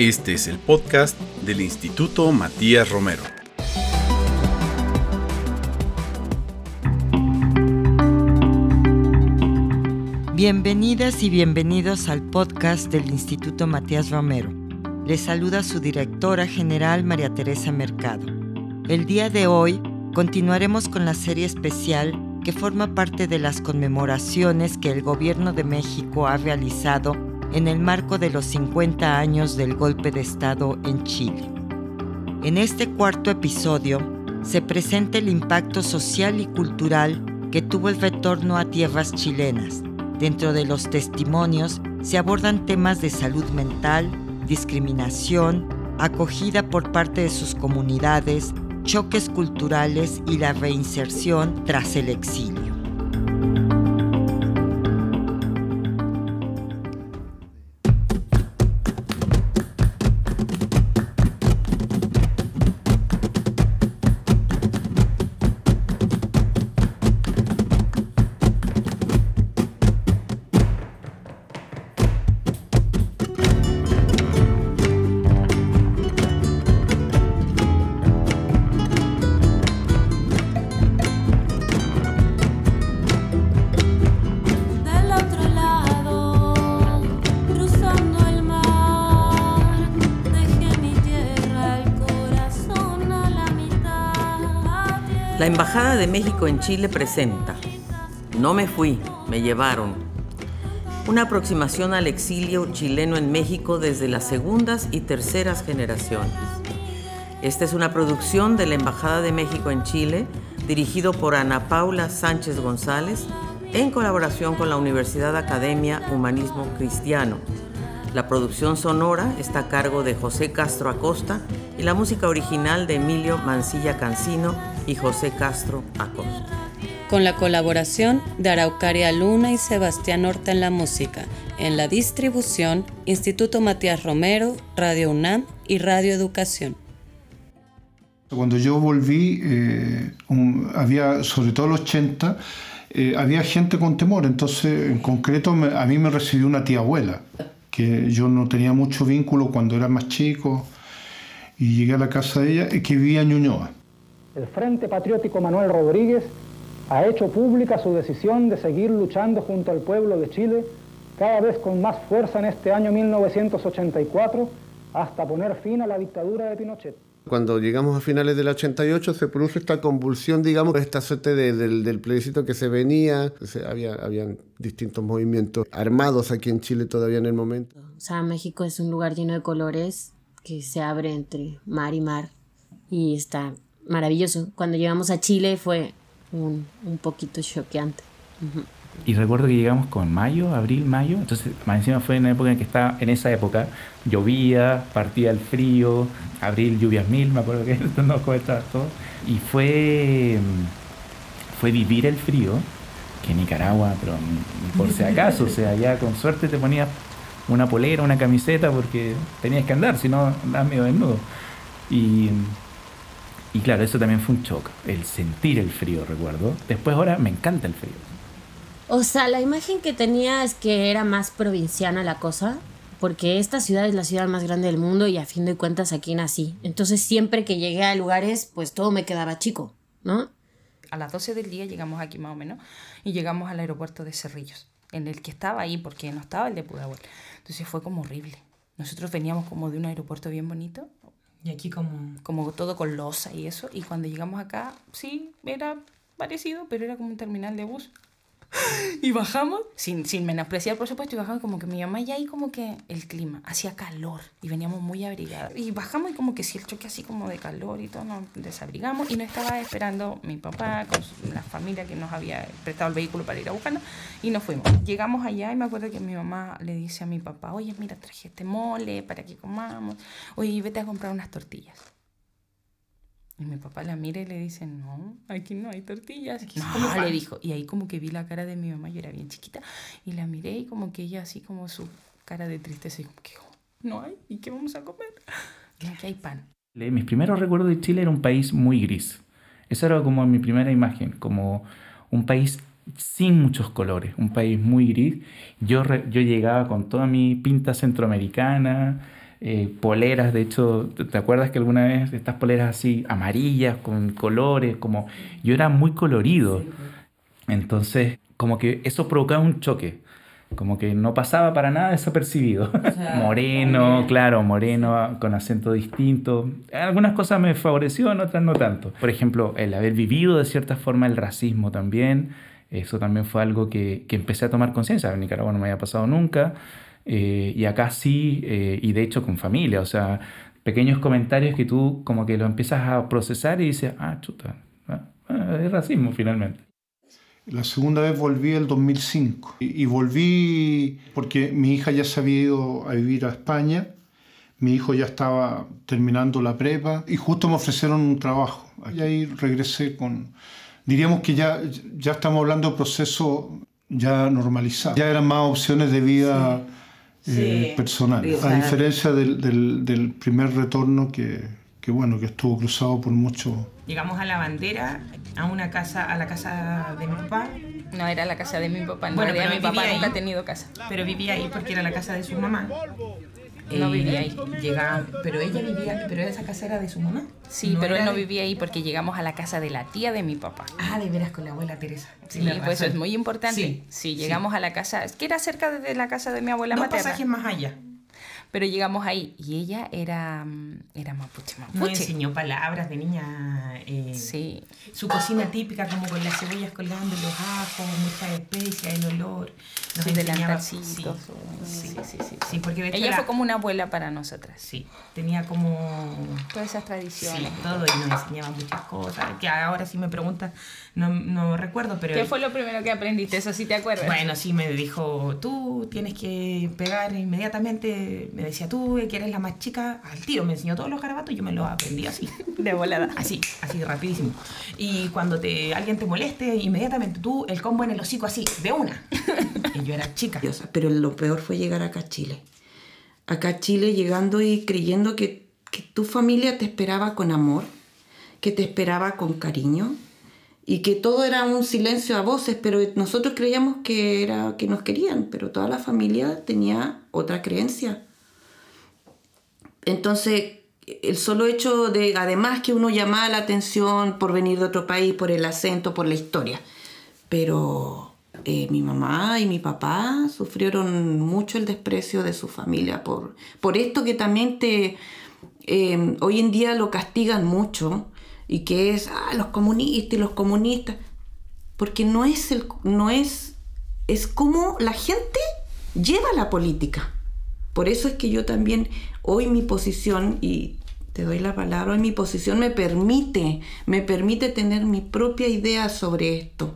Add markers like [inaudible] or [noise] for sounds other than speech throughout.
Este es el podcast del Instituto Matías Romero. Bienvenidas y bienvenidos al podcast del Instituto Matías Romero. Les saluda su directora general María Teresa Mercado. El día de hoy continuaremos con la serie especial que forma parte de las conmemoraciones que el Gobierno de México ha realizado en el marco de los 50 años del golpe de Estado en Chile. En este cuarto episodio se presenta el impacto social y cultural que tuvo el retorno a tierras chilenas. Dentro de los testimonios se abordan temas de salud mental, discriminación, acogida por parte de sus comunidades, choques culturales y la reinserción tras el exilio. Embajada de México en Chile presenta No me fui, me llevaron. Una aproximación al exilio chileno en México desde las segundas y terceras generaciones. Esta es una producción de la Embajada de México en Chile, dirigido por Ana Paula Sánchez González, en colaboración con la Universidad Academia Humanismo Cristiano. La producción sonora está a cargo de José Castro Acosta y la música original de Emilio Mancilla Cancino y José Castro Acosta. Con la colaboración de Araucaria Luna y Sebastián Horta en la música, en la distribución, Instituto Matías Romero, Radio UNAM y Radio Educación. Cuando yo volví, eh, había, sobre todo los 80, eh, había gente con temor, entonces en concreto a mí me recibió una tía abuela, que yo no tenía mucho vínculo cuando era más chico, y llegué a la casa de ella, que vivía en Ñuñoa el Frente Patriótico Manuel Rodríguez ha hecho pública su decisión de seguir luchando junto al pueblo de Chile, cada vez con más fuerza en este año 1984, hasta poner fin a la dictadura de Pinochet. Cuando llegamos a finales del 88 se produce esta convulsión, digamos, esta suerte del, plebiscito que se venía, había habían distintos movimientos armados aquí en Chile todavía en el momento. O sea, México es un lugar lleno de colores que se abre entre mar y mar y está maravilloso. Cuando llegamos a Chile fue un, un poquito choqueante. Y recuerdo que llegamos con mayo, abril, mayo, entonces más encima fue en la época en que estaba, en esa época, llovía, partía el frío, abril, lluvias mil, me acuerdo que [laughs] nos estaba todo. Y fue, fue vivir el frío, que Nicaragua, pero por si acaso, o sea, ya con suerte te ponías una polera, una camiseta, porque tenías que andar, si no andabas medio desnudo. Y y claro, eso también fue un shock, el sentir el frío, recuerdo. Después ahora me encanta el frío. O sea, la imagen que tenía es que era más provinciana la cosa, porque esta ciudad es la ciudad más grande del mundo y a fin de cuentas aquí nací. Entonces siempre que llegué a lugares, pues todo me quedaba chico, ¿no? A las 12 del día llegamos aquí más o menos y llegamos al aeropuerto de Cerrillos, en el que estaba ahí porque no estaba el de Pudahuel. Entonces fue como horrible. Nosotros veníamos como de un aeropuerto bien bonito y aquí como... Como todo con losa y eso. Y cuando llegamos acá, sí, era parecido, pero era como un terminal de bus. [laughs] y bajamos, sin, sin menospreciar por supuesto, y bajamos como que mi mamá ya ahí como que el clima, hacía calor y veníamos muy abrigados. Y bajamos y como que si el choque así como de calor y todo, nos desabrigamos y nos estaba esperando mi papá con la familia que nos había prestado el vehículo para ir a buscarnos y nos fuimos. Llegamos allá y me acuerdo que mi mamá le dice a mi papá, oye, mira, traje este mole para que comamos, oye, vete a comprar unas tortillas. Y mi papá la mira y le dice, no, aquí no hay tortillas. No, le dijo. Y ahí como que vi la cara de mi mamá, yo era bien chiquita, y la miré y como que ella así como su cara de tristeza, y como que, oh, no hay, ¿y qué vamos a comer? Y aquí hay pan. Mis primeros recuerdos de Chile era un país muy gris. Esa era como mi primera imagen, como un país sin muchos colores, un país muy gris. Yo, yo llegaba con toda mi pinta centroamericana, eh, poleras, de hecho, ¿te acuerdas que alguna vez estas poleras así amarillas, con colores, como yo era muy colorido? Entonces, como que eso provocaba un choque, como que no pasaba para nada desapercibido. [laughs] moreno, claro, moreno, con acento distinto. Algunas cosas me favorecieron, otras no tanto. Por ejemplo, el haber vivido de cierta forma el racismo también, eso también fue algo que, que empecé a tomar conciencia. En Nicaragua no me había pasado nunca. Eh, y acá sí, eh, y de hecho con familia, o sea, pequeños comentarios que tú como que lo empiezas a procesar y dices, ah, chuta, ah, ah, es racismo finalmente. La segunda vez volví el 2005 y, y, volví porque mi hija ya se había ido a vivir a España, mi hijo ya estaba terminando la prepa y justo me ofrecieron un trabajo. Y ahí regresé con, diríamos que ya, ya estamos hablando de proceso ya normalizado, ya eran más opciones de vida. Sí eh, personal, a diferencia del, del, del, primer retorno que, que, bueno, que estuvo cruzado por mucho. Llegamos a la bandera, a una casa, a la casa de mi papá. No era la casa de mi papá, no bueno, pero mi papá nunca ha tenido casa. Pero vivía ahí porque era la casa de su mamá. No eh, vivía ahí. Llegaba, pero ella vivía, pero esa casa era de su mamá. Sí, pero él no vivía ahí porque llegamos a la casa de la tía de mi papá. Ah, de veras con la abuela Teresa. Sí, pues eso es muy importante. Sí, llegamos a la casa, es que era cerca de la casa de mi abuela no materna. pasajes más allá. Pero llegamos ahí y ella era, mm, era mapuche, mapuche. Nos enseñó palabras de niña. Eh, sí. Su cocina típica, como con las cebollas colgando, los ajos, mucha especia, el olor. Nos Sus delantalcitos. Sí, sí, sí, sí, sí. porque de hecho ella fue como una abuela para nosotras. Sí, tenía como... Todas esas tradiciones. Sí, todo, y nos enseñaba muchas cosas. Que ahora sí me preguntas, no, no recuerdo, pero... ¿Qué fue lo primero que aprendiste? Eso sí te acuerdas. Bueno, sí, me dijo, tú tienes que pegar inmediatamente me decía, tú que eres la más chica, al tiro me enseñó todos los garabatos y yo me los aprendí así. [laughs] De volada. Así, así, rapidísimo. Y cuando te, alguien te moleste, inmediatamente tú, el combo en el hocico así, de una. [laughs] y yo era chica. Pero lo peor fue llegar acá a Chile. Acá a Chile llegando y creyendo que, que tu familia te esperaba con amor, que te esperaba con cariño, y que todo era un silencio a voces, pero nosotros creíamos que era que nos querían, pero toda la familia tenía otra creencia. Entonces, el solo hecho de, además que uno llamaba la atención por venir de otro país, por el acento, por la historia, pero eh, mi mamá y mi papá sufrieron mucho el desprecio de su familia por, por esto que también te, eh, hoy en día lo castigan mucho y que es ah, los comunistas y los comunistas, porque no es, el, no es, es como la gente lleva la política. Por eso es que yo también, hoy mi posición, y te doy la palabra, hoy mi posición me permite, me permite tener mi propia idea sobre esto.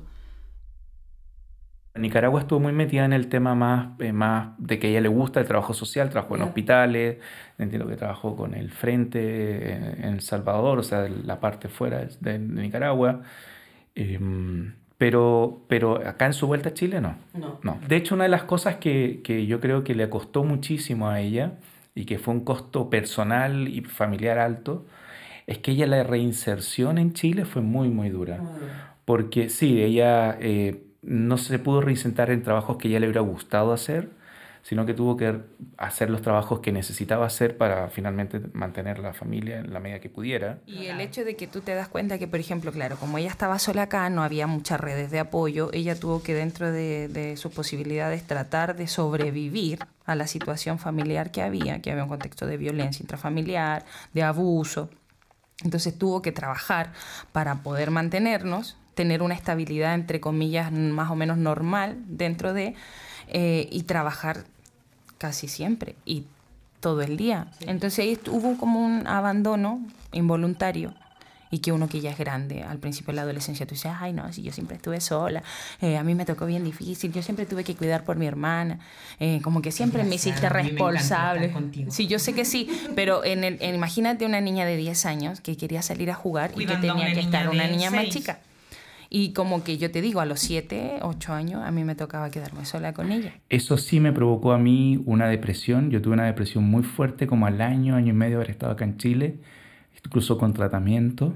Nicaragua estuvo muy metida en el tema más, eh, más de que a ella le gusta el trabajo social, trabajó en hospitales, entiendo que trabajó con el Frente eh, en El Salvador, o sea, la parte fuera de, Nicaragua. Em, pero, pero acá en su vuelta a Chile no. no. De hecho, una de las cosas que, que, yo creo que le costó muchísimo a ella y que fue un costo personal y familiar alto, es que ella la reinserción en Chile fue muy, muy dura. Porque sí, ella eh, no se pudo reinsertar en trabajos que ella le hubiera gustado hacer, sino que tuvo que hacer los trabajos que necesitaba hacer para finalmente mantener la familia en la medida que pudiera. Y el hecho de que tú te das cuenta que, por ejemplo, claro, como ella estaba sola acá, no había muchas redes de apoyo, ella tuvo que dentro de, de sus posibilidades tratar de sobrevivir a la situación familiar que había, que había un contexto de violencia intrafamiliar, de abuso. Entonces tuvo que trabajar para poder mantenernos, tener una estabilidad, entre comillas, más o menos normal dentro de, eh, y trabajar casi siempre y todo el día. Entonces ahí hubo como un abandono involuntario y que uno que ya es grande, al principio de la adolescencia, tú dices, ay no, si yo siempre estuve sola, eh, a mí me tocó bien difícil, yo siempre tuve que cuidar por mi hermana, eh, como que siempre me hiciste responsable. Sí, yo sé que sí, pero en el, imagínate una niña de 10 años que quería salir a jugar y que tenía que estar una niña más chica. Y como que yo te digo, a los 7, 8 años, a mí me tocaba quedarme sola con ella. Eso sí me provocó a mí una depresión. Yo tuve una depresión muy fuerte, como al año, año y medio de haber estado acá en Chile, incluso con tratamiento.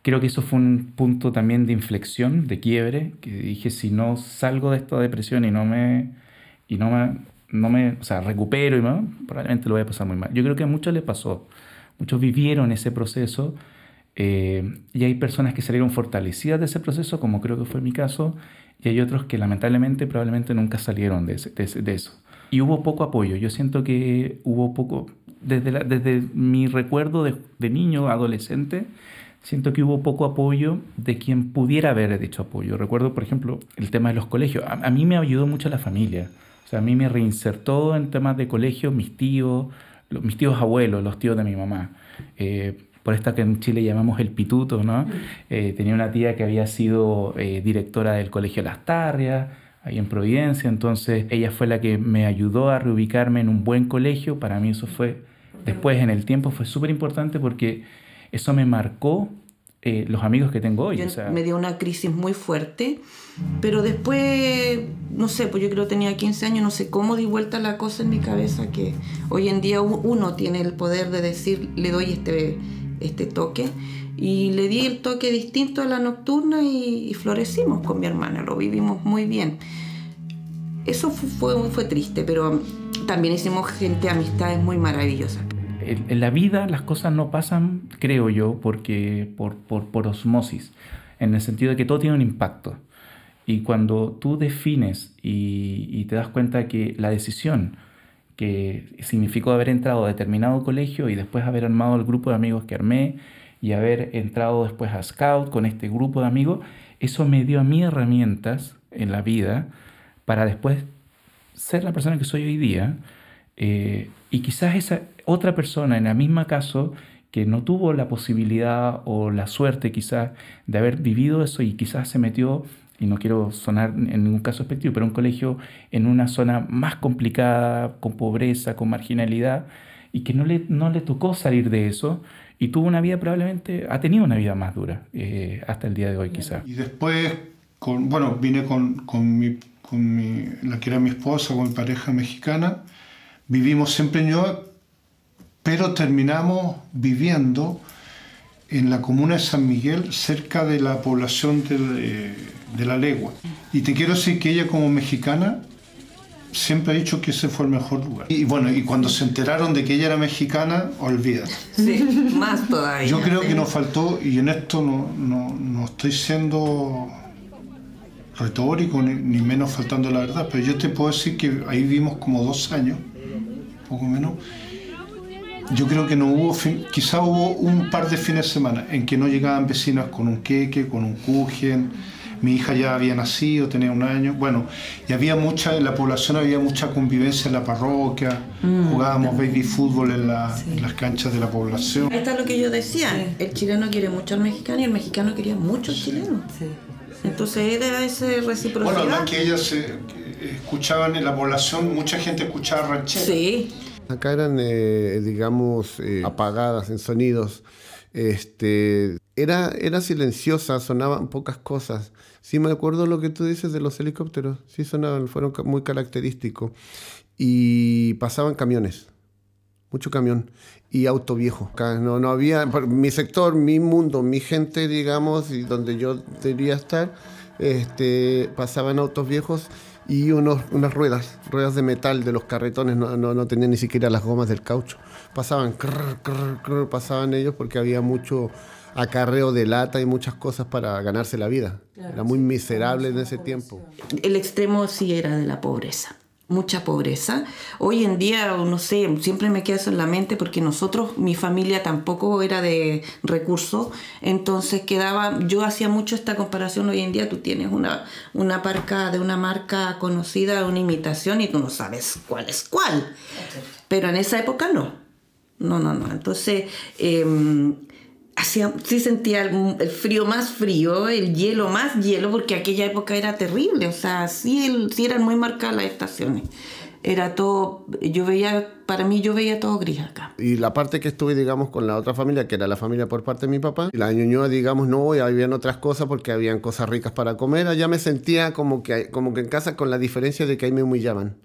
Creo que eso fue un punto también de inflexión, de quiebre, que dije, si no salgo de esta depresión y no me, y no me, no me, o sea, recupero y ¿no? probablemente lo voy a pasar muy mal. Yo creo que a muchos les pasó, muchos vivieron ese proceso eh, y hay personas que salieron fortalecidas de ese proceso, como creo que fue mi caso, y hay otros que lamentablemente probablemente nunca salieron de, de, eso. Y hubo poco apoyo, yo siento que hubo poco, desde, desde mi recuerdo de, de niño, adolescente, siento que hubo poco apoyo de quien pudiera haber dicho apoyo. Recuerdo, por ejemplo, el tema de los colegios. A, mí me ayudó mucho la familia. O sea, a mí me reinsertó en temas de colegio mis tíos, mis tíos abuelos, los tíos de mi mamá. Eh, por esta que en Chile llamamos el pituto, ¿no? Eh, tenía una tía que había sido eh, directora del Colegio Las Tarrias, ahí en Providencia, entonces ella fue la que me ayudó a reubicarme en un buen colegio, para mí eso fue, después en el tiempo fue súper importante porque eso me marcó eh, los amigos que tengo hoy. Me dio una crisis muy fuerte, pero después, no sé, pues yo creo que tenía 15 años, no sé cómo di vuelta la cosa en mi cabeza, que hoy en día uno tiene el poder de decir, le doy este, este toque. Y le di el toque distinto a la nocturna y, florecimos con mi hermana, lo vivimos muy bien. Eso fue, fue, fue triste, pero también hicimos gente, amistades muy maravillosas en la vida las cosas no pasan, creo yo, porque por, por, osmosis, en el sentido de que todo tiene un impacto. Y cuando tú defines y, te das cuenta que la decisión que significó haber entrado a determinado colegio y después haber armado el grupo de amigos que armé y haber entrado después a Scout con este grupo de amigos, eso me dio a mí herramientas en la vida para después ser la persona que soy hoy día. Eh, y quizás esa otra persona en el mismo caso que no tuvo la posibilidad o la suerte quizás de haber vivido eso y quizás se metió, y no quiero sonar en ningún caso expectivo, pero un colegio en una zona más complicada, con pobreza, con marginalidad, y que no le, no le tocó salir de eso y tuvo una vida probablemente, ha tenido una vida más dura eh, hasta el día de hoy quizás. Y después, con, bueno, vine con, con, mi, con mi, la que era mi esposa, con mi pareja mexicana, vivimos siempre en Ñuñoa, pero terminamos viviendo en la comuna de San Miguel, cerca de la población de, de, la Legua. Y te quiero decir que ella como mexicana siempre ha dicho que ese fue el mejor lugar. Y bueno, y cuando se enteraron de que ella era mexicana, olvídate. Sí, más todavía. Yo creo que nos faltó, y en esto no, no, no estoy siendo retórico, ni, ni, menos faltando la verdad, pero yo te puedo decir que ahí vimos como dos años poco menos. Yo creo que no hubo, quizá hubo un par de fines de semana en que no llegaban vecinas con un queque, con un kuchen. Mi hija ya había nacido, tenía un año. Bueno, y había mucha, en la población había mucha convivencia en la parroquia. Mm. Jugábamos baby fútbol en, las canchas de la población. Ahí está lo que yo decía. El chileno quiere mucho al mexicano y el mexicano quería mucho al chileno. Entonces era ese reciprocidad. Bueno, que ellas se, escuchaban en la población, mucha gente escuchaba ranchera. Sí. Acá eran, eh, digamos, eh, apagadas en sonidos. Este, era, era silenciosa, sonaban pocas cosas. Sí me acuerdo lo que tú dices de los helicópteros. Sí sonaban, fueron muy característicos. Y pasaban camiones, mucho camión y auto viejo. no, no había, mi sector, mi mundo, mi gente, digamos, y donde yo debería estar, este, pasaban autos viejos y unos, unas ruedas, ruedas de metal de los carretones, no, no, tenían ni siquiera las gomas del caucho. Pasaban, pasaban ellos porque había mucho acarreo de lata y muchas cosas para ganarse la vida. era muy miserable en ese tiempo. El extremo sí era de la pobreza mucha pobreza. Hoy en día, no sé, siempre me queda eso en la mente porque nosotros, mi familia tampoco era de recursos, entonces quedaba, yo hacía mucho esta comparación, hoy en día tú tienes una, una parca de una marca conocida, una imitación y tú no sabes cuál es cuál, pero en esa época no, no, no, no, entonces... Eh, hacía, sí sentía el, frío más frío, el hielo más hielo, porque aquella época era terrible, o sea, sí, sí eran muy marcadas las estaciones. Era todo, yo veía, para mí yo veía todo gris acá. Y la parte que estuve, digamos, con la otra familia, que era la familia por parte de mi papá, y la ñoñoa, digamos, no, y habían otras cosas porque habían cosas ricas para comer, allá me sentía como que, como que en casa con la diferencia de que ahí me humillaban.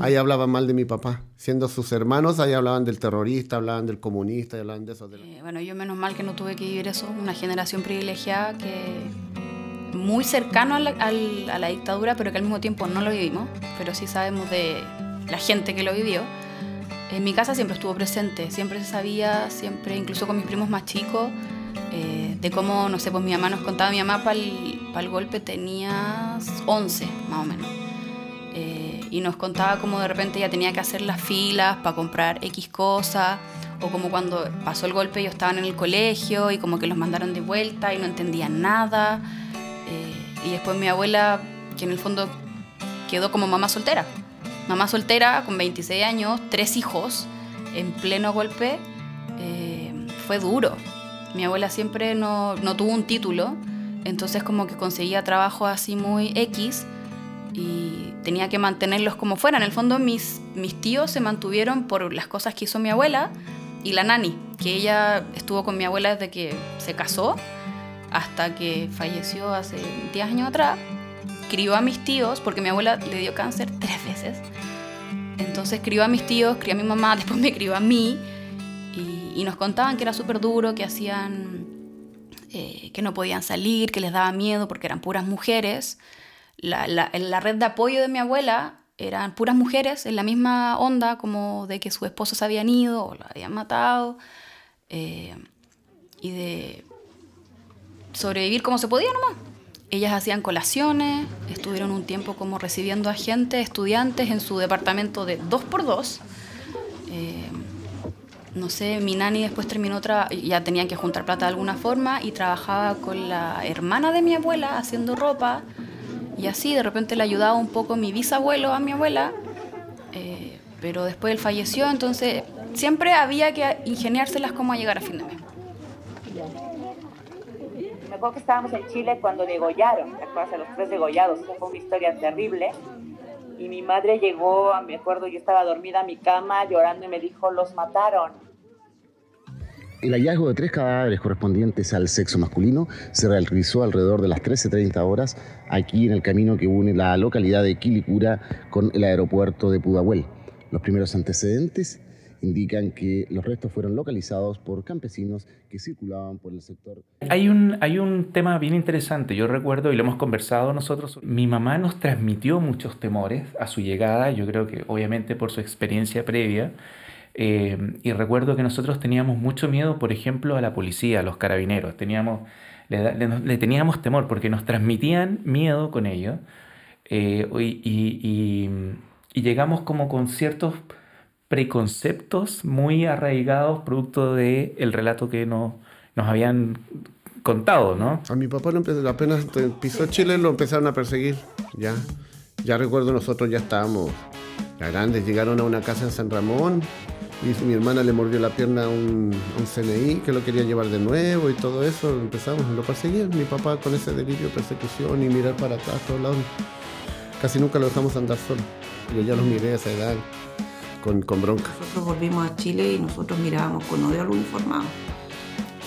Ahí hablaban mal de mi papá. Siendo sus hermanos, ahí hablaban del terrorista, hablaban del comunista, hablaban de eso. Eh, bueno, yo menos mal que no tuve que vivir eso. Una generación privilegiada que muy cercano a la, dictadura, pero que al mismo tiempo no lo vivimos. Pero sí sabemos de la gente que lo vivió. En mi casa siempre estuvo presente, siempre se sabía, siempre, incluso con mis primos más chicos, eh, de cómo, no sé, pues mi mamá nos contaba, mi mamá para el, golpe tenía 11 más o menos. Eh, y nos contaba cómo de repente ya tenía que hacer las filas para comprar X cosas, o como cuando pasó el golpe ellos estaban en el colegio y como que los mandaron de vuelta y no entendían nada. Eh, y después mi abuela, que en el fondo quedó como mamá soltera. Mamá soltera con 26 años, tres hijos, en pleno golpe, fue duro mi abuela siempre no, tuvo un título, entonces como que conseguía trabajo así muy X y tenía que mantenerlos como fuera. En el fondo mis, mis tíos se mantuvieron por las cosas que hizo mi abuela y la nani, que ella estuvo con mi abuela desde que se casó hasta que falleció hace 10 años atrás. Crió a mis tíos, porque mi abuela le dio cáncer tres veces. Entonces crió a mis tíos, crió a mi mamá, [laughs] después me crió a mí y, nos contaban que era súper duro, que hacían, eh, que no podían salir, que les daba miedo porque eran puras mujeres. La, la, red de apoyo de mi abuela eran puras mujeres en la misma onda como de que sus esposos se habían ido o la habían matado eh, y de sobrevivir como se podía nomás. Ellas hacían colaciones, estuvieron un tiempo como recibiendo a gente, estudiantes en su departamento de dos por dos. Eh, no sé, mi nani después terminó, ya tenían que juntar plata de alguna forma y trabajaba con la hermana de mi abuela haciendo ropa y así de repente le ayudaba un poco mi bisabuelo a mi abuela, eh, pero después él falleció, entonces siempre había que ingeniárselas cómo llegar a fin de mes. Me acuerdo que estábamos en Chile cuando degollaron, ¿te acuerdas? A los tres degollados, esa fue una historia terrible. Y mi madre llegó, me acuerdo, yo estaba dormida en mi cama llorando y me dijo, los mataron. El hallazgo de tres cadáveres correspondientes al sexo masculino se realizó alrededor de las 13.30 horas aquí en el camino que une la localidad de Quilicura con el aeropuerto de Pudahuel. Los primeros antecedentes indican que los restos fueron localizados por campesinos que circulaban por el sector. Hay un, hay un tema bien interesante, yo recuerdo y lo hemos conversado nosotros, mi mamá nos transmitió muchos temores a su llegada, yo creo que obviamente por su experiencia previa, eh, y recuerdo que nosotros teníamos mucho miedo, por ejemplo, a la policía, a los carabineros. Teníamos, le, teníamos temor porque nos transmitían miedo con ellos. Eh, y, llegamos como con ciertos preconceptos muy arraigados producto del el relato que nos, nos habían contado, ¿no? A mi papá apenas pisó Chile lo empezaron a perseguir, ya. Ya recuerdo nosotros ya estábamos ya grandes, llegaron a una casa en San Ramón y mi hermana le mordió la pierna a un, CNI que lo quería llevar de nuevo y todo eso. Empezamos, lo perseguían. Mi papá con ese delirio de persecución y mirar para atrás, todos lados. Casi nunca lo dejamos andar solo. Yo ya los miré a esa edad con, con bronca. Nosotros volvimos a Chile y nosotros mirábamos con odio al uniformado.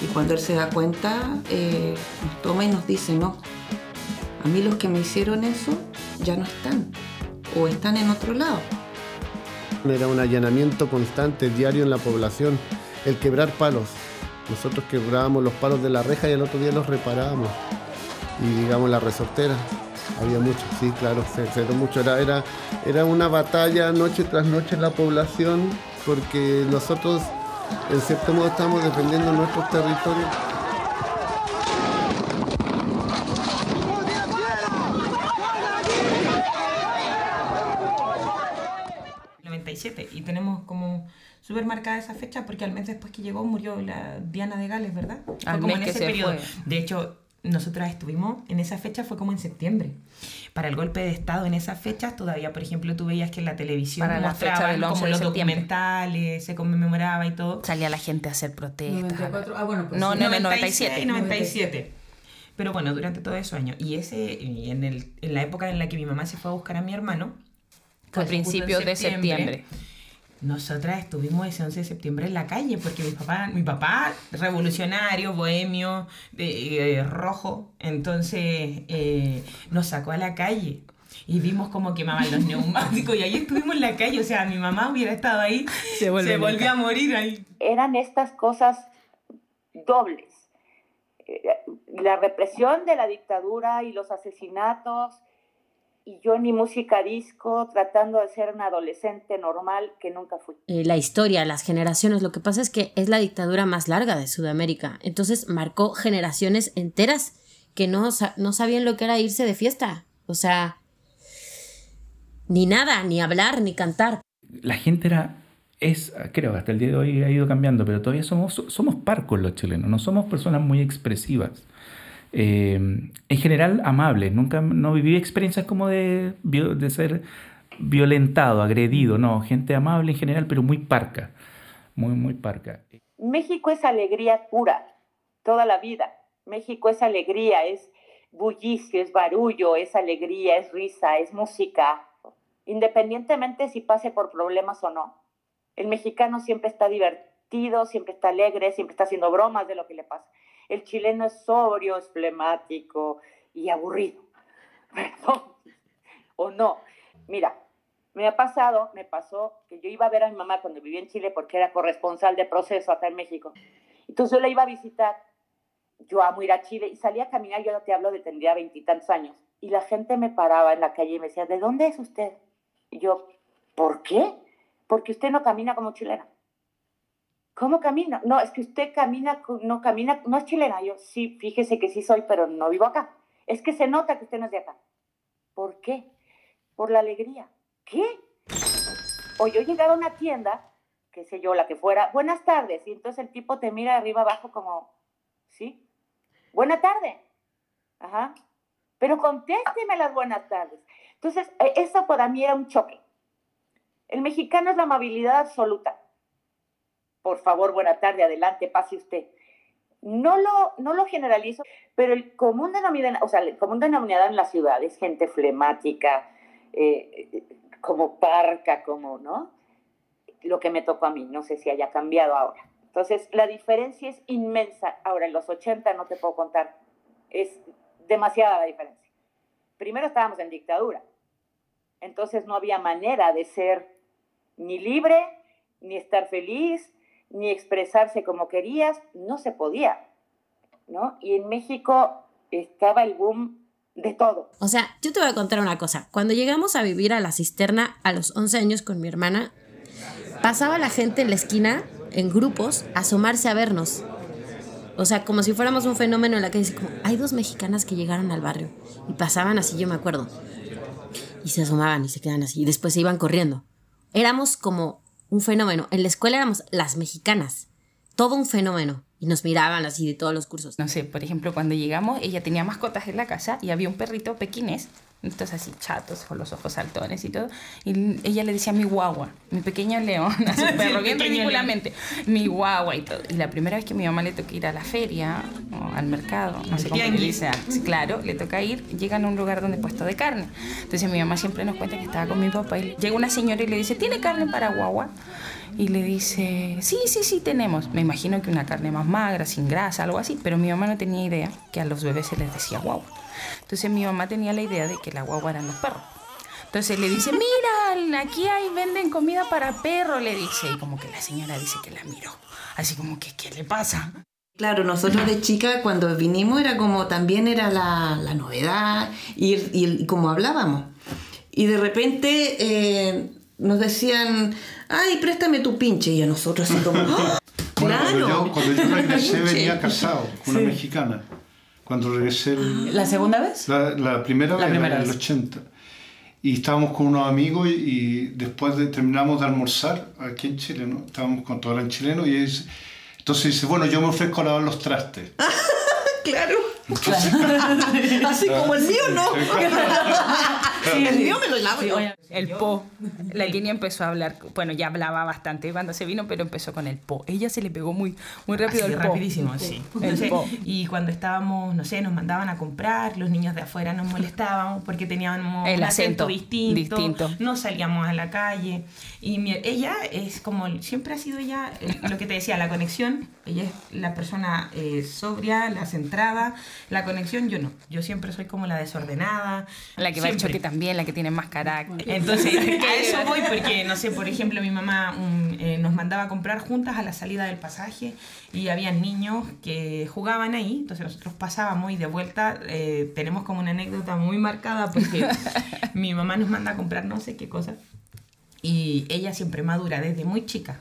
Y cuando él se da cuenta, eh, nos toma y nos dice, no, a mí los que me hicieron eso ya no están o están en otro lado. Era un allanamiento constante, diario en la población, el quebrar palos. Nosotros quebrábamos los palos de la reja y el otro día los reparábamos. Y digamos la resortera. Había mucho, sí, claro, se, se mucho. Era, era, era una batalla noche tras noche en la población porque nosotros en cierto modo estamos defendiendo nuestros territorios. y tenemos como súper marcada esa fecha porque al mes después que llegó murió la Diana de Gales, ¿verdad? Fue como en ese periodo. De hecho, nosotras estuvimos en esa fecha, fue como en septiembre. Para el golpe de Estado en esas fechas, todavía, por ejemplo, tú veías que en la televisión Para mostraban la como los documentales, se conmemoraba y todo. Salía la gente a hacer protestas. ah, bueno, pues no, no, 97. 97. Pero bueno, durante todos esos años. Y ese, en, el, en la época en la que mi mamá se fue a buscar a mi hermano, fue a principios de septiembre. Nosotras estuvimos ese 11 de septiembre en la calle porque mi papá, mi papá revolucionario, bohemio, eh, rojo, entonces eh, nos sacó a la calle y vimos cómo quemaban los neumáticos y ahí estuvimos en la calle, o sea, mi mamá hubiera estado ahí, se, se volvió a morir ahí. Eran estas cosas dobles. Eh, la represión de la dictadura y los asesinatos y yo ni música disco, tratando de ser una adolescente normal que nunca fui. Eh, la historia, las generaciones, lo que pasa es que es la dictadura más larga de Sudamérica, entonces marcó generaciones enteras que no, no sabían lo que era irse de fiesta, o sea, ni nada, ni hablar, ni cantar. La gente era es, creo que hasta el día de hoy ha ido cambiando, pero todavía somos, somos parcos los chilenos, no somos personas muy expresivas. Eh, en general amables, nunca no viví experiencias como de, de ser violentado, agredido, no, gente amable en general, pero muy parca, muy, muy parca. México es alegría pura, toda la vida. México es alegría, es bullicio, es barullo, es alegría, es risa, es música, independientemente si pase por problemas o no. El mexicano siempre está divertido, siempre está alegre, siempre está haciendo bromas de lo que le pasa. El chileno es sobrio, es flemático y aburrido. [laughs] Perdón. O no. Mira, me ha pasado, me pasó que yo iba a ver a mi mamá cuando vivía en Chile porque era corresponsal de proceso acá en México. Entonces yo la iba a visitar. Yo amo ir a Chile y salía a caminar, yo no te hablo de tendría veintitantos años. Y la gente me paraba en la calle y me decía, ¿de dónde es usted? Y yo, ¿por qué? Porque usted no camina como chilena. ¿Cómo camina? No, es que usted camina, no camina, no es chilena. Yo, sí, fíjese que sí soy, pero no vivo acá. Es que se nota que usted no es de acá. ¿Por qué? Por la alegría. ¿Qué? O yo llegaba a una tienda, qué sé yo, la que fuera, buenas tardes, y entonces el tipo te mira arriba abajo como, ¿sí? Buena tarde. Ajá. Pero contésteme las buenas tardes. Entonces, e, eso para mí era un choque. El mexicano es la amabilidad absoluta por favor, buena tarde, adelante, pase usted. No lo, no lo generalizo, pero el común denominador, o sea, el común denominador en la ciudad es gente flemática, eh, como parca, como, ¿no? Lo que me tocó a mí, no sé si haya cambiado ahora. Entonces, la diferencia es inmensa. Ahora, en los 80 no te puedo contar, es demasiada la diferencia. Primero estábamos en dictadura, entonces no había manera de ser ni libre, ni estar feliz, ni expresarse como querías, no se podía, ¿no? Y en México estaba el boom de todo. O sea, yo te voy a contar una cosa. Cuando llegamos a vivir a la cisterna a los 11 años con mi hermana, pasaba la gente en la esquina, en grupos, a asomarse a vernos. O sea, como si fuéramos un fenómeno en la calle. Como, hay dos mexicanas que llegaron al barrio y pasaban así, yo me acuerdo. Y se asomaban y se quedan así. Y después se iban corriendo. Éramos como un fenómeno. En la escuela éramos las mexicanas, todo un fenómeno. Y nos miraban así de todos los cursos. No sé, por ejemplo, cuando llegamos, ella tenía mascotas en la casa y había un perrito pequinés entonces así chatos, con los ojos saltones y todo. Y ella le decía mi guagua, mi pequeño león, [laughs] a su perro, bien ridículamente, mi guagua y todo. Y la primera vez que mi mamá le toca ir a la feria o al mercado, no sé cómo le dice, claro, le toca ir, llegan a un lugar donde puesto de carne. Entonces mi mamá siempre nos cuenta que estaba con mi papá y llega una señora y le dice, ¿tiene carne para guagua? Y le dice, sí, sí, sí tenemos. Me imagino que una carne más magra, sin grasa, algo así, pero mi mamá no tenía idea que a los bebés se les decía guagua. Entonces mi mamá tenía la idea de que la guagua eran los perros. Entonces le dice, mira, aquí hay, venden comida para perro, le dice. Y como que la señora dice que la miró. Así como que, ¿qué le pasa? Claro, nosotros de chica cuando vinimos era como también era la, la novedad y, y, como hablábamos. Y de repente eh, nos decían, ay, préstame tu pinche. Y a nosotros así como, [laughs] ¡Ah! claro. Cuando yo, [laughs] regresé venía casado con una mexicana cuando regresé. ¿La segunda vez? La, primera vez, en el 80. Y estábamos con unos amigos y, después de, terminamos de almorzar aquí en Chile, ¿no? Estábamos con todo el chileno y entonces dice, bueno, yo me ofrezco a lavar los trastes. [laughs] claro. [laughs] Así como el mío, ¿no? [laughs] el mío me lo lavo el po. La línea empezó a hablar, bueno, ya hablaba bastante cuando se vino, pero empezó con el po. Ella se le pegó muy, muy rápido el po. Rapidísimo, sí. El po. Y cuando estábamos, no sé, nos mandaban a comprar, los niños de afuera nos molestábamos porque teníamos el un acento, distinto, distinto, no salíamos a la calle. Y ella es como, siempre ha sido ella, eh, lo que te decía, la conexión. Ella es la persona eh, sobria, la centrada. La conexión yo no. Yo siempre soy como la desordenada. La que va al choque también la que tiene más carácter. Entonces, [laughs] a eso voy porque, no sé, por ejemplo, mi mamá mm, eh, nos mandaba a comprar juntas a la salida del pasaje y había niños que jugaban ahí, entonces nosotros pasábamos y de vuelta eh, tenemos como una anécdota muy marcada porque [laughs] mi mamá nos manda a comprar no sé qué cosa y ella siempre madura desde muy chica.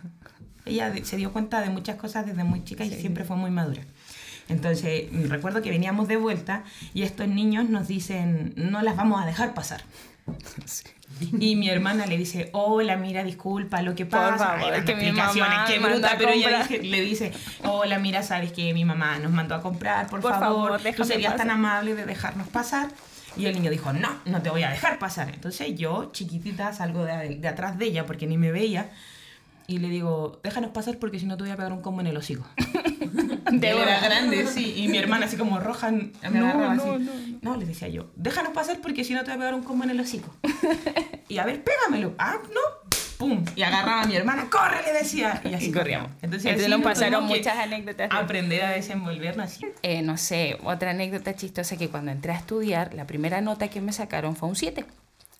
Ella se dio cuenta de muchas cosas desde muy chica y siempre fue muy madura. Entonces, mm, recuerdo que veníamos de vuelta y estos niños nos dicen, no las vamos a dejar pasar. [laughs] Y mi hermana le dice, hola, mira, disculpa, lo que Por pasa. favor, Ay, dando que mi explicaciones, mamá qué bruta, pero ella le dice, hola, mira, sabes que mi mamá nos mandó a comprar, por, Por favor, favor, tú serías tan pasar". amable de dejarnos pasar. Y el niño dijo, no, no te voy a dejar pasar. Entonces yo, chiquitita, salgo de, de atrás de ella porque ni me veía. Y le digo, déjanos pasar porque si no te voy a pegar un combo en el hocico. [laughs] de era grande, sí. Y mi hermana así como roja me No, agarraba no, así. no, No, le decía yo, déjanos pasar porque si no te voy a pegar un combo en el hocico. [laughs] y a ver, pégamelo. Ah, no. Pum. Y agarraba a mi hermana, corre, le decía. Y así Y corríamos. Entonces, Entonces así nos pasaron muchas anécdotas. Aprender a desenvolvernos así. Eh, no sé, otra anécdota chistosa que cuando entré a estudiar, la primera nota que me sacaron fue un 7.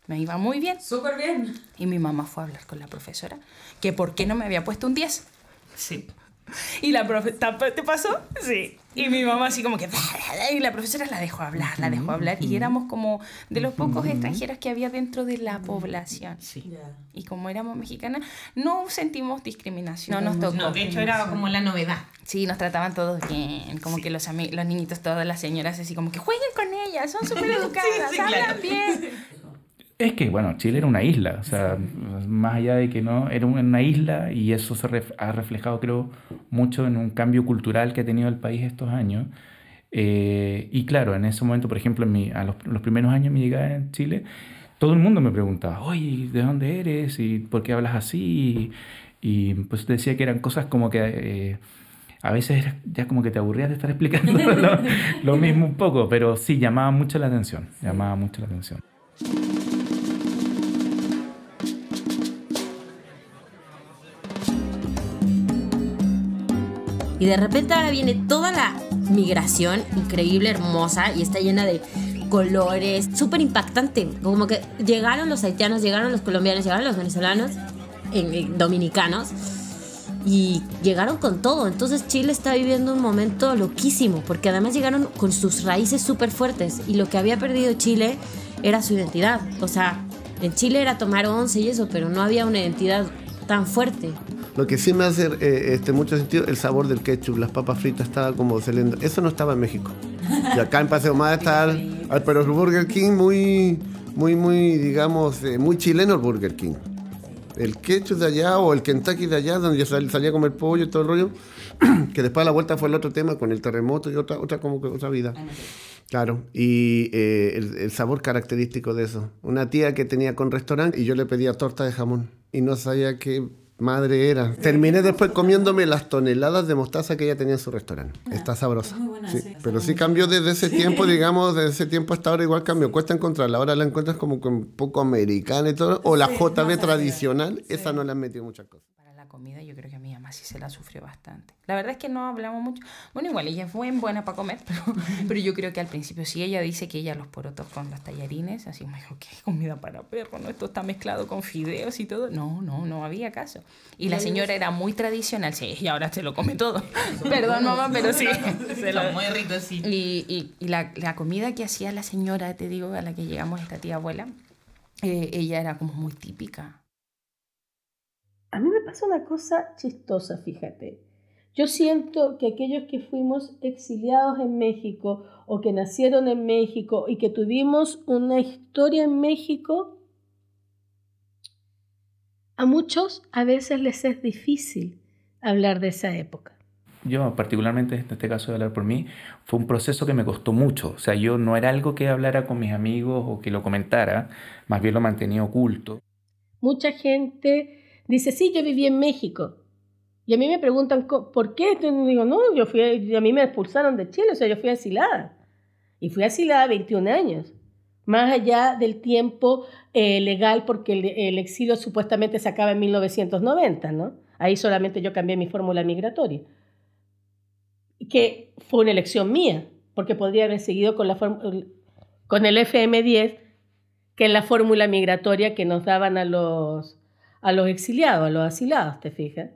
Me iba muy bien. Súper bien. Y mi mamá fue a hablar con la profesora que por qué no me había puesto un 10. Sí. Y la profesora, ¿te pasó? Sí. Y mi mamá así como que... Y la profesora la dejó hablar, la dejó hablar. Y éramos como de los pocos extranjeros que había dentro de la población. Y como éramos mexicanas, no sentimos discriminación. No nos tocó. No, de hecho era como la novedad. Sí, nos trataban todos bien, como que los, los niñitos, todas las señoras, así como que jueguen con ellas, son súper educadas, [laughs] sí, hablan claro. bien. [laughs] Es que, bueno, Chile era una isla, o sea, más allá de que no, era una isla y eso se ref- ha reflejado, creo, mucho en un cambio cultural que ha tenido el país estos años. Eh, y claro, en ese momento, por ejemplo, en mi- a los, los primeros años de mi llegada en Chile, todo el mundo me preguntaba, oye, ¿de dónde eres? ¿Y por qué hablas así? Y, y, pues decía que eran cosas como que eh, a veces ya como que te aburrías de estar explicando [laughs] lo, lo mismo un poco, pero sí, llamaba mucho la atención, llamaba mucho la atención. Y de repente ahora viene toda la migración increíble, hermosa, y está llena de colores, súper impactante. Como que llegaron los haitianos, llegaron los colombianos, llegaron los venezolanos, en- en dominicanos, y llegaron con todo. Entonces Chile está viviendo un momento loquísimo, porque además llegaron con sus raíces súper fuertes, y lo que había perdido Chile era su identidad. O sea, en Chile era tomar once y eso, pero no había una identidad tan fuerte. Lo que sí me hace eh, este, mucho sentido, el sabor del ketchup, las papas fritas estaba como saliendo. Eso no estaba en México. Y acá en Paseo Más está el, el- pero el Burger King muy, muy, muy, digamos, eh, muy chileno el Burger King. El ketchup de allá o el Kentucky de allá, donde yo sal- salía a comer pollo y todo el rollo, [clears throat] que después a la vuelta fue el otro tema con el terremoto y otra, otra, como que otra vida. Claro, y eh, el, el sabor característico de eso. Una tía que tenía con restaurante y yo le pedía torta de jamón y no sabía qué madre era. Terminé después comiéndome las toneladas de mostaza que ella tenía en su restaurante. Está sabrosa. Sí, Pero sí cambió desde ese tiempo, [laughs] digamos, desde ese tiempo hasta ahora igual cambió. Cuesta encontrarla. Ahora la encuentras como que un poco americana y todo. O la JB tradicional, esa no le han metido muchas cosas. Comida yo creo que a mi mamá sí se la sufrió bastante. La verdad es que no hablamos mucho. Bueno, igual ella es buena para comer, [laughs] pero, pero yo creo que al principio sí ella dice que ella los porotos con los tallarines, así me dijo, ¿qué comida para perro? ¿No? Esto está mezclado con fideos y todo. No, no, no había caso. Y la señora era muy tradicional, sí, y ahora se lo come todo. [laughs] Perdón, mamá, pero sí. [laughs] se lo- muy ricos, sí. Y, y, y la, la comida que hacía la señora, te digo, a la que llegamos, esta tía abuela, eh, ella era como muy típica. A mí me pasa una cosa chistosa, fíjate. Yo siento que aquellos que fuimos exiliados en México o que nacieron en México y que tuvimos una historia en México, a muchos a veces les es difícil hablar de esa época. Yo, particularmente en este caso de hablar por mí, fue un proceso que me costó mucho. O sea, yo no era algo que hablara con mis amigos o que lo comentara, más bien lo mantenía oculto. Mucha gente dice, sí, yo viví en México. Y a mí me preguntan, "Co- ¿por qué? Entonces digo, no, yo fui, a mí me expulsaron de Chile, o sea, yo fui asilada. Y fui asilada 21 años, más allá del tiempo eh, legal, porque el, el exilio supuestamente se acaba en 1990, ¿no? Ahí solamente yo cambié mi fórmula migratoria. Que fue una elección mía, porque podría haber seguido con, la con el FM10 que es la fórmula migratoria que nos daban a los, a los exiliados, a los asilados, ¿te fijas?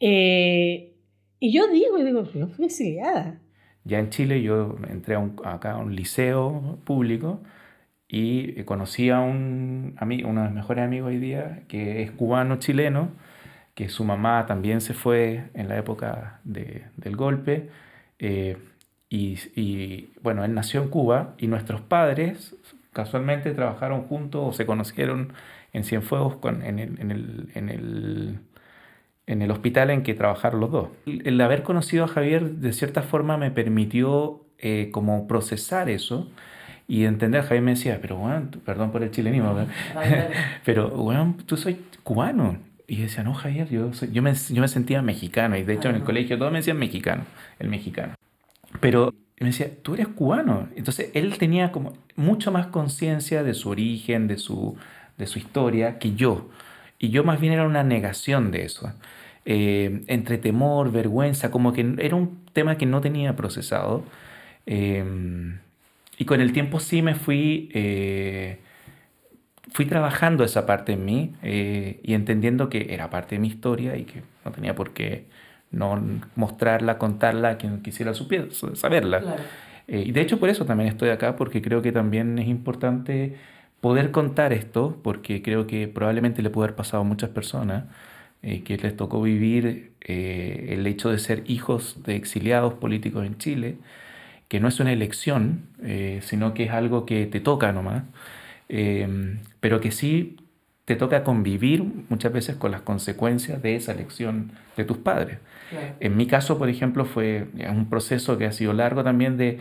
Eh, y yo digo, y digo, yo fui exiliada. Ya en Chile yo entré acá a un liceo público y conocí a un amigo, uno de mis mejores amigos hoy día, que es cubano-chileno, que su mamá también se fue en la época del golpe. Eh, y, bueno, él nació en Cuba y nuestros padres casualmente trabajaron juntos o se conocieron en Cienfuegos con, en, el, en, el, en, el, en el hospital en que trabajaron los dos. El, haber conocido a Javier de cierta forma me permitió eh, como procesar eso y entender, Javier me decía, pero bueno, perdón por el chilenismo, pero bueno, [laughs] tú soy cubano. Y decía, no, Javier, yo, yo, me, yo me sentía mexicano. Y de hecho en el colegio todos me decían mexicano, el mexicano. Pero me decía, tú eres cubano. Entonces él tenía como mucho más conciencia de su origen, de su, de su historia, que yo. Y yo más bien era una negación de eso. Eh, entre temor, vergüenza, como que era un tema que no tenía procesado. Eh, y con el tiempo sí me fui, eh, fui trabajando esa parte en mí y entendiendo que era parte de mi historia y que no tenía por qué no mostrarla, contarla a quien quisiera supiera, saberla. y de hecho por eso también estoy acá, porque creo que también es importante poder contar esto, porque creo que probablemente le puede haber pasado a muchas personas eh, que les tocó vivir eh, el hecho de ser hijos de exiliados políticos en Chile, que no es una elección, eh, sino que es algo que te toca nomás, pero que sí te toca convivir muchas veces con las consecuencias de esa elección de tus padres. En mi caso, por ejemplo, fue un proceso que ha sido largo también de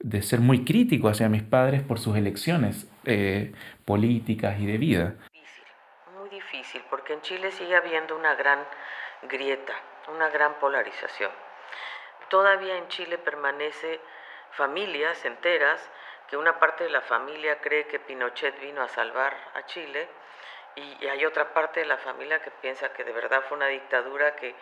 de ser muy crítico hacia mis padres por sus elecciones eh, políticas y de vida. Muy difícil, porque en Chile sigue habiendo una gran grieta, una gran polarización. Todavía en Chile permanece familias enteras que una parte de la familia cree que Pinochet vino a salvar a Chile y, hay otra parte de la familia que piensa que de verdad fue una dictadura que,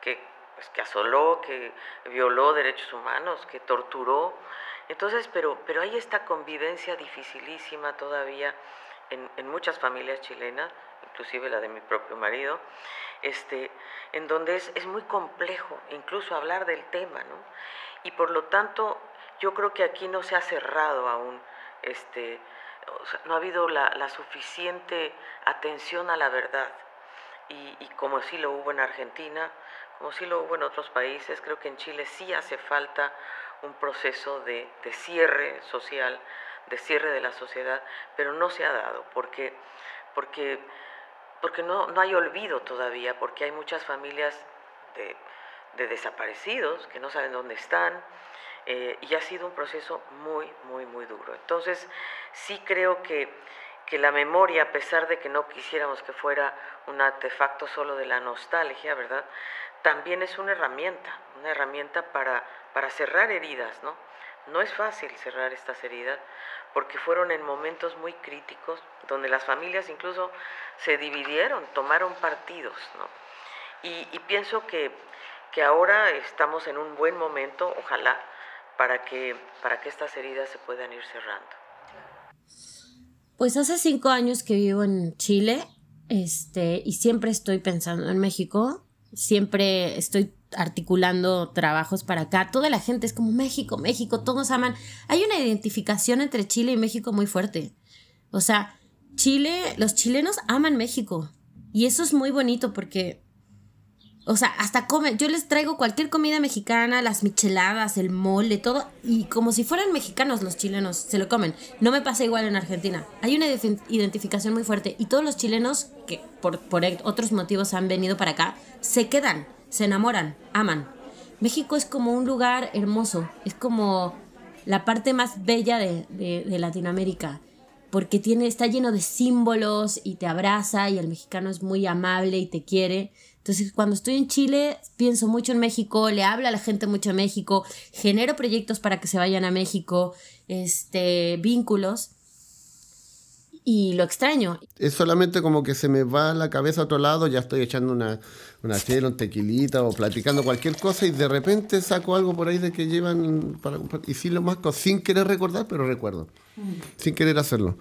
que, pues, que asoló, que violó derechos humanos, que torturó entonces, pero, pero hay esta convivencia dificilísima todavía en, muchas familias chilenas, inclusive la de mi propio marido, este, en donde es, muy complejo incluso hablar del tema, ¿no? Y por lo tanto, yo creo que aquí no se ha cerrado aún, este, no ha habido la, la, suficiente atención a la verdad. Y, y como sí lo hubo en Argentina, como sí lo hubo en otros países, creo que en Chile sí hace falta un proceso de, cierre social, de cierre de la sociedad, pero no se ha dado porque, porque, porque no, no hay olvido todavía, porque hay muchas familias de, desaparecidos que no saben dónde están. Eh, y ha sido un proceso muy, muy, muy duro. Entonces, sí creo que, que la memoria, a pesar de que no quisiéramos que fuera un artefacto solo de la nostalgia, ¿verdad? También es una herramienta, una herramienta para para cerrar heridas, ¿no? No es fácil cerrar estas heridas porque fueron en momentos muy críticos donde las familias incluso se dividieron, tomaron partidos, ¿no? Y, pienso que, que ahora estamos en un buen momento, ojalá, para que, para que estas heridas se puedan ir cerrando. Pues hace cinco años que vivo en Chile este, y siempre estoy pensando en México, siempre estoy articulando trabajos para acá. Toda la gente es como México, México, todos aman. Hay una identificación entre Chile y México muy fuerte. O sea, Chile, los chilenos aman México. Y eso es muy bonito porque, o sea, hasta comen. Yo les traigo cualquier comida mexicana, las micheladas, el mole, todo. Y como si fueran mexicanos los chilenos, se lo comen. No me pasa igual en Argentina. Hay una identificación muy fuerte. Y todos los chilenos que por, por otros motivos han venido para acá, se quedan se enamoran, aman. México es como un lugar hermoso, es como la parte más bella de, Latinoamérica, porque tiene, está lleno de símbolos y te abraza y el mexicano es muy amable y te quiere. Entonces cuando estoy en Chile pienso mucho en México, le hablo a la gente mucho en México, genero proyectos para que se vayan a México, este, vínculos y lo extraño. Es solamente como que se me va la cabeza a otro lado, ya estoy echando una, una chela, un tequilita o platicando cualquier cosa y de repente saco algo por ahí de que llevan para, y sí lo más sin querer recordar, pero recuerdo, mm. sin querer hacerlo.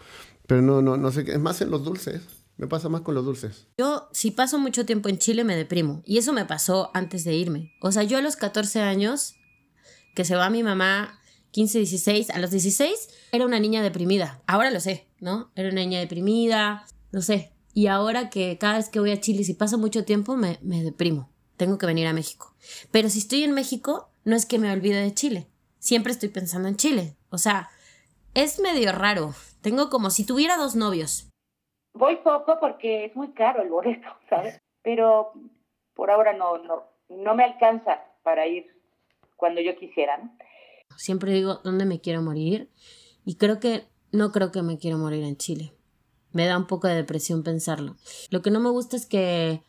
Pero no, no, no sé qué. Es más en los dulces. Me pasa más con los dulces. Yo, si paso mucho tiempo en Chile, me deprimo. Y eso me pasó antes de irme. O sea, yo a los 14 años, que se va mi mamá, 15, 16, a los 16, era una niña deprimida. Ahora lo sé, ¿no? Era una niña deprimida, no sé. Y ahora que cada vez que voy a Chile, si paso mucho tiempo, me, me deprimo. Tengo que venir a México. Pero si estoy en México, no es que me olvide de Chile. Siempre estoy pensando en Chile. O sea, es medio raro. Tengo como si tuviera dos novios. Voy poco porque es muy caro el boleto, [laughs] ¿sabes? Pero por ahora no, no, no me alcanza para ir cuando yo quisiera, ¿no? Siempre digo dónde me quiero morir y creo que no creo que me quiero morir en Chile. Me da un poco de depresión pensarlo. Lo que no me gusta es que,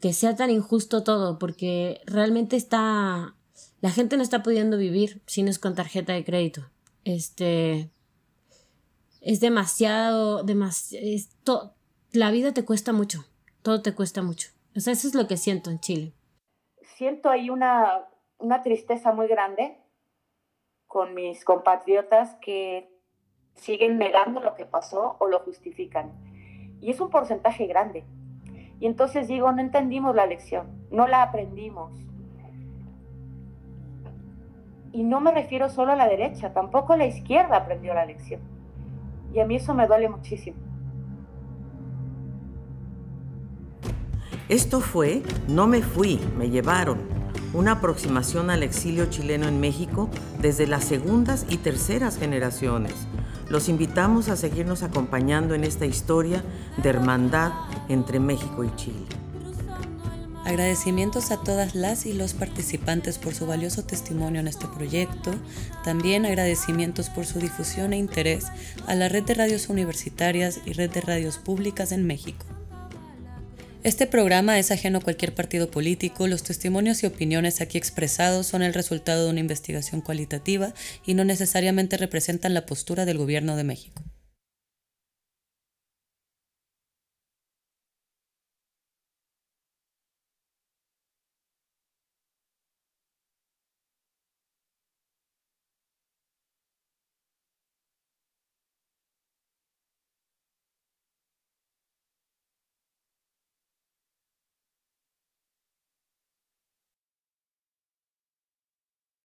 que sea tan injusto todo, porque realmente está. La gente no está pudiendo vivir si no es con tarjeta de crédito. Este es demasiado, demasiado, la vida te cuesta mucho, todo te cuesta mucho. O sea, eso es lo que siento en Chile. Siento ahí una, una tristeza muy grande con mis compatriotas que siguen negando lo que pasó o lo justifican. Y es un porcentaje grande. Y entonces digo, no entendimos la lección, no la aprendimos. Y no me refiero solo a la derecha, tampoco la izquierda aprendió la lección. Y a mí eso me duele muchísimo. Esto fue No me fui, me llevaron, una aproximación al exilio chileno en México desde las segundas y terceras generaciones. Los invitamos a seguirnos acompañando en esta historia de hermandad entre México y Chile. Agradecimientos a todas las y los participantes por su valioso testimonio en este proyecto. También agradecimientos por su difusión e interés a la red de radios universitarias y red de radios públicas en México. Este programa es ajeno a cualquier partido político, los testimonios y opiniones aquí expresados son el resultado de una investigación cualitativa y no necesariamente representan la postura del Gobierno de México.